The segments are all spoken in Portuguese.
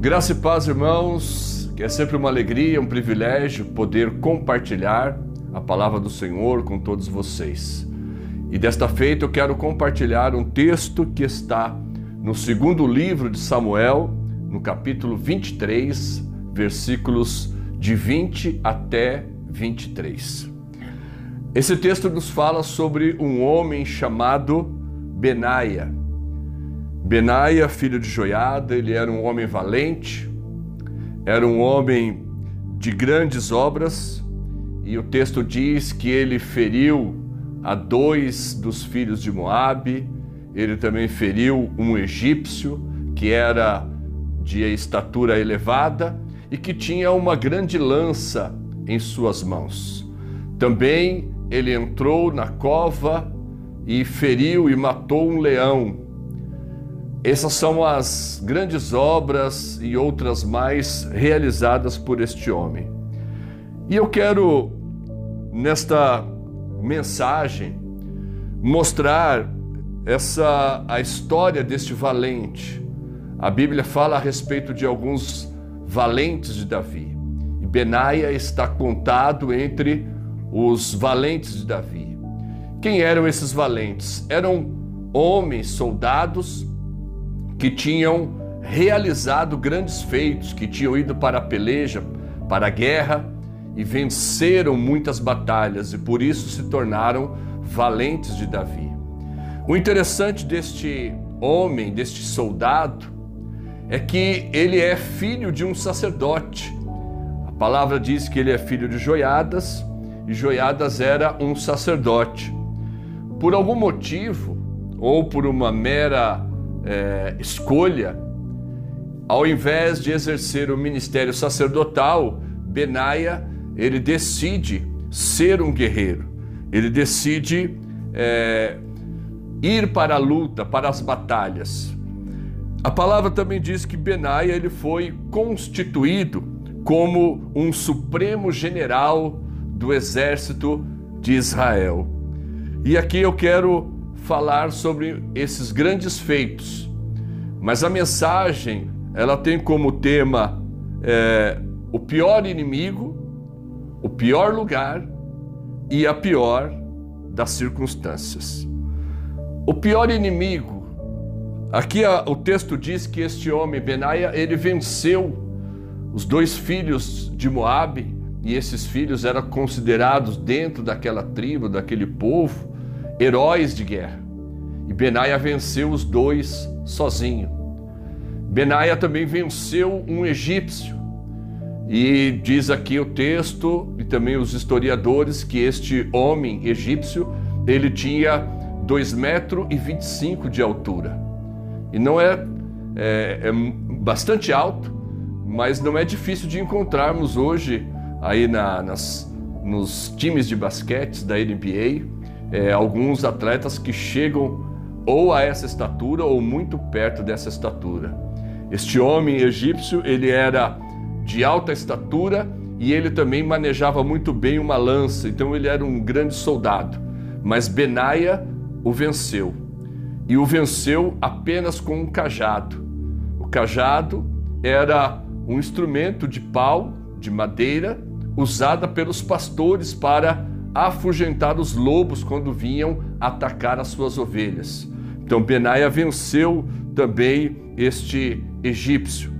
Graça e paz, irmãos, é sempre uma alegria, um privilégio poder compartilhar a palavra do Senhor com todos vocês. E desta feita eu quero compartilhar um texto que está no segundo livro de Samuel, no capítulo 23, versículos de 20 até 23. Esse texto nos fala sobre um homem chamado Benaia. Benaia, filho de Joiada, ele era um homem valente, era um homem de grandes obras, e o texto diz que ele feriu a dois dos filhos de Moabe, ele também feriu um egípcio que era de estatura elevada e que tinha uma grande lança em suas mãos. Também ele entrou na cova e feriu e matou um leão essas são as grandes obras e outras mais realizadas por este homem. E eu quero, nesta mensagem, mostrar essa a história deste valente. A Bíblia fala a respeito de alguns valentes de Davi. E Benaia está contado entre os valentes de Davi. Quem eram esses valentes? Eram homens, soldados que tinham realizado grandes feitos, que tinham ido para a peleja, para a guerra e venceram muitas batalhas e por isso se tornaram valentes de Davi. O interessante deste homem, deste soldado, é que ele é filho de um sacerdote. A palavra diz que ele é filho de Joiadas e Joiadas era um sacerdote. Por algum motivo, ou por uma mera é, escolha, ao invés de exercer o ministério sacerdotal, Benaia ele decide ser um guerreiro. Ele decide é, ir para a luta, para as batalhas. A palavra também diz que Benaia ele foi constituído como um supremo general do exército de Israel. E aqui eu quero falar sobre esses grandes feitos, mas a mensagem ela tem como tema é, o pior inimigo, o pior lugar e a pior das circunstâncias. O pior inimigo, aqui a, o texto diz que este homem Benaia ele venceu os dois filhos de Moabe e esses filhos eram considerados dentro daquela tribo, daquele povo, heróis de guerra. E Benaia venceu os dois sozinho. Benaia também venceu um egípcio. E diz aqui o texto e também os historiadores que este homem egípcio, ele tinha 2 metros e 25 de altura. E não é, é, é bastante alto, mas não é difícil de encontrarmos hoje aí na, nas, nos times de basquete da NBA é, alguns atletas que chegam ou a essa estatura ou muito perto dessa estatura. Este homem egípcio, ele era de alta estatura e ele também manejava muito bem uma lança, então ele era um grande soldado. Mas Benaia o venceu. E o venceu apenas com um cajado. O cajado era um instrumento de pau, de madeira, usada pelos pastores para afugentar os lobos quando vinham atacar as suas ovelhas. Então Benaia venceu também este egípcio.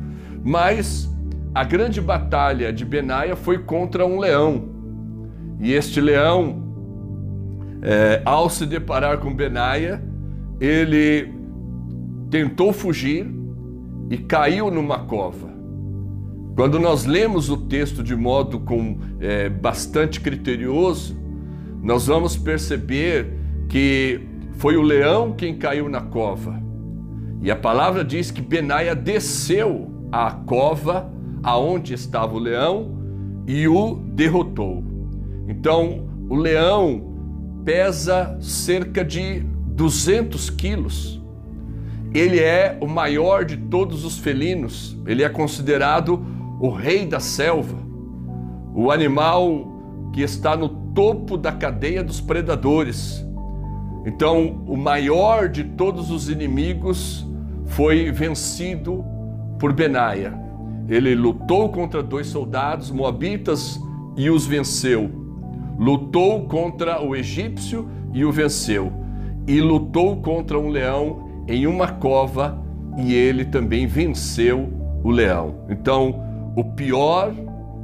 Mas a grande batalha de Benaia foi contra um leão. E este leão, é, ao se deparar com Benaia, ele tentou fugir e caiu numa cova. Quando nós lemos o texto de modo com é, bastante criterioso, nós vamos perceber que foi o leão quem caiu na cova. E a palavra diz que Benaia desceu à cova aonde estava o leão e o derrotou. Então, o leão pesa cerca de 200 quilos. Ele é o maior de todos os felinos. Ele é considerado o rei da selva, o animal que está no topo da cadeia dos predadores. Então, o maior de todos os inimigos foi vencido por Benaia. ele lutou contra dois soldados moabitas e os venceu. Lutou contra o egípcio e o venceu. E lutou contra um leão em uma cova e ele também venceu o leão. Então, o pior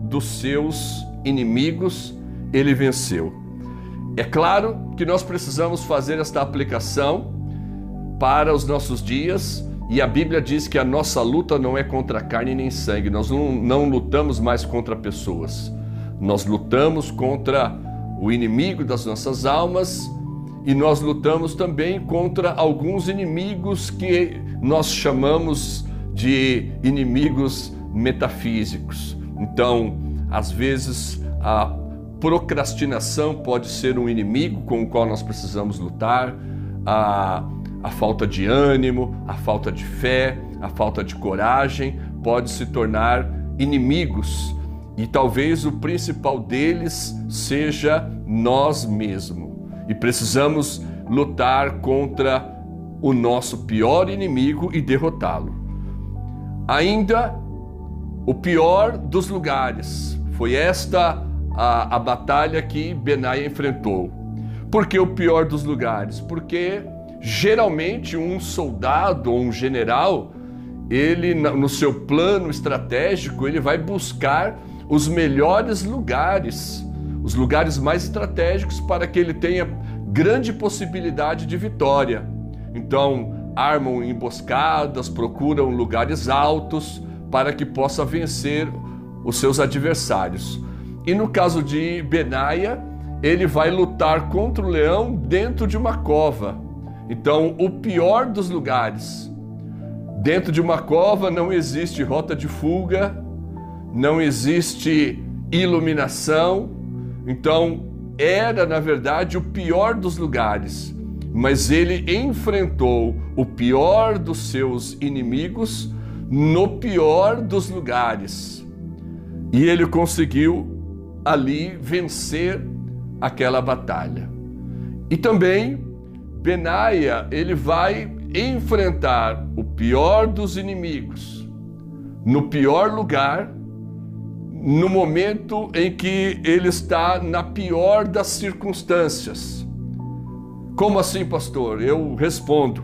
dos seus inimigos ele venceu. É claro que nós precisamos fazer esta aplicação para os nossos dias e a Bíblia diz que a nossa luta não é contra carne nem sangue, nós não, não lutamos mais contra pessoas, nós lutamos contra o inimigo das nossas almas e nós lutamos também contra alguns inimigos que nós chamamos de inimigos metafísicos. Então, às vezes, a procrastinação pode ser um inimigo com o qual nós precisamos lutar. A a falta de ânimo, a falta de fé, a falta de coragem pode se tornar inimigos e talvez o principal deles seja nós mesmos. E precisamos lutar contra o nosso pior inimigo e derrotá-lo. Ainda o pior dos lugares foi esta a, a batalha que Benaia enfrentou. Por que o pior dos lugares? Porque Geralmente, um soldado ou um general, ele no seu plano estratégico, ele vai buscar os melhores lugares, os lugares mais estratégicos para que ele tenha grande possibilidade de vitória. Então, armam emboscadas, procuram lugares altos para que possa vencer os seus adversários. E no caso de Benaia, ele vai lutar contra o leão dentro de uma cova. Então, o pior dos lugares. Dentro de uma cova não existe rota de fuga, não existe iluminação. Então, era na verdade o pior dos lugares, mas ele enfrentou o pior dos seus inimigos no pior dos lugares. E ele conseguiu ali vencer aquela batalha. E também Benaia, ele vai enfrentar o pior dos inimigos, no pior lugar, no momento em que ele está na pior das circunstâncias. Como assim, pastor? Eu respondo.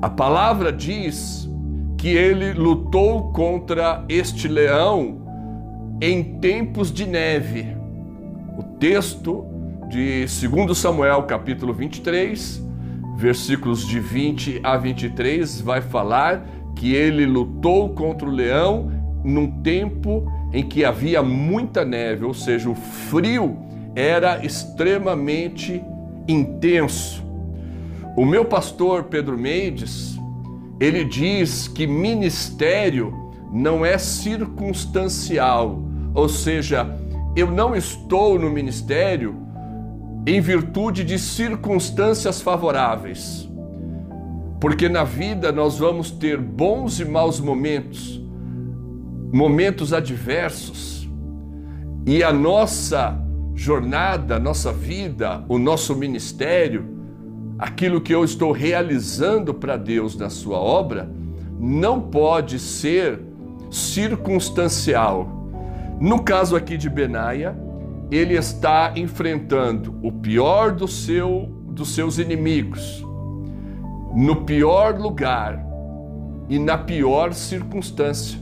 A palavra diz que ele lutou contra este leão em tempos de neve. O texto de 2 Samuel, capítulo 23, versículos de 20 a 23, vai falar que ele lutou contra o leão num tempo em que havia muita neve, ou seja, o frio era extremamente intenso. O meu pastor Pedro Mendes, ele diz que ministério não é circunstancial, ou seja, eu não estou no ministério em virtude de circunstâncias favoráveis. Porque na vida nós vamos ter bons e maus momentos, momentos adversos, e a nossa jornada, nossa vida, o nosso ministério, aquilo que eu estou realizando para Deus na sua obra, não pode ser circunstancial. No caso aqui de Benaia, ele está enfrentando o pior do seu, dos seus inimigos, no pior lugar e na pior circunstância,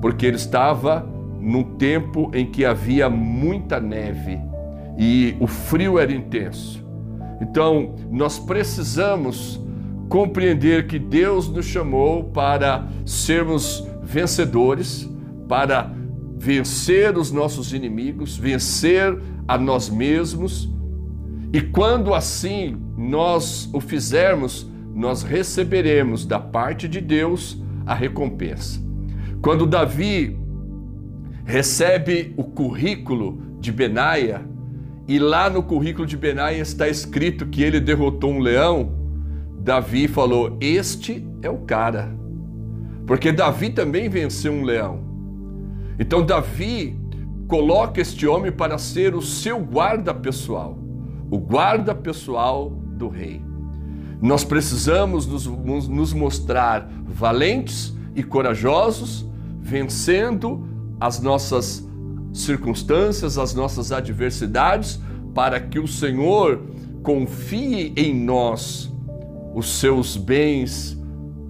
porque ele estava num tempo em que havia muita neve e o frio era intenso. Então, nós precisamos compreender que Deus nos chamou para sermos vencedores, para vencer os nossos inimigos, vencer a nós mesmos. E quando assim nós o fizermos, nós receberemos da parte de Deus a recompensa. Quando Davi recebe o currículo de Benaia, e lá no currículo de Benaia está escrito que ele derrotou um leão, Davi falou: Este é o cara. Porque Davi também venceu um leão. Então Davi coloca este homem para ser o seu guarda pessoal, o guarda pessoal do rei. Nós precisamos nos, nos mostrar valentes e corajosos, vencendo as nossas circunstâncias, as nossas adversidades, para que o Senhor confie em nós os seus bens,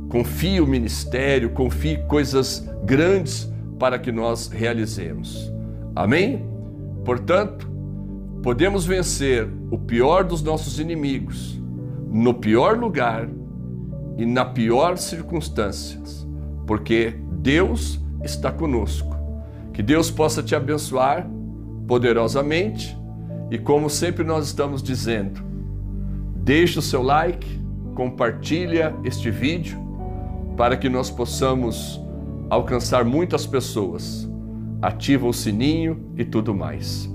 confie o ministério, confie coisas grandes para que nós realizemos. Amém? Portanto, podemos vencer o pior dos nossos inimigos no pior lugar e na pior circunstâncias, porque Deus está conosco. Que Deus possa te abençoar poderosamente e como sempre nós estamos dizendo, deixe o seu like, compartilha este vídeo para que nós possamos alcançar muitas pessoas. Ativa o sininho e tudo mais.